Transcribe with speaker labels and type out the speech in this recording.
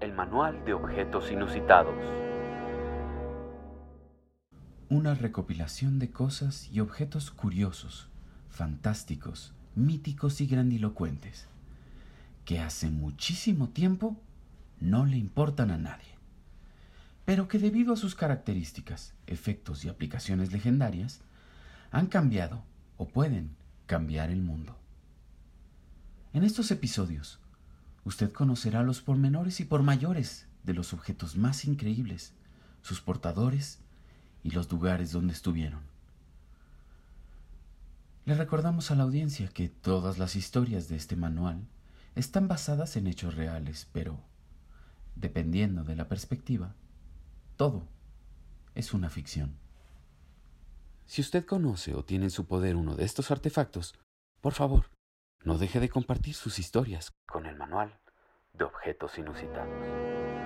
Speaker 1: El Manual de Objetos Inusitados.
Speaker 2: Una recopilación de cosas y objetos curiosos, fantásticos, míticos y grandilocuentes, que hace muchísimo tiempo no le importan a nadie, pero que debido a sus características, efectos y aplicaciones legendarias, han cambiado o pueden cambiar el mundo. En estos episodios, usted conocerá los pormenores y por mayores de los objetos más increíbles, sus portadores y los lugares donde estuvieron. Le recordamos a la audiencia que todas las historias de este manual están basadas en hechos reales, pero, dependiendo de la perspectiva, todo es una ficción.
Speaker 1: Si usted conoce o tiene en su poder uno de estos artefactos, por favor, no deje de compartir sus historias con el manual de objetos inusitados.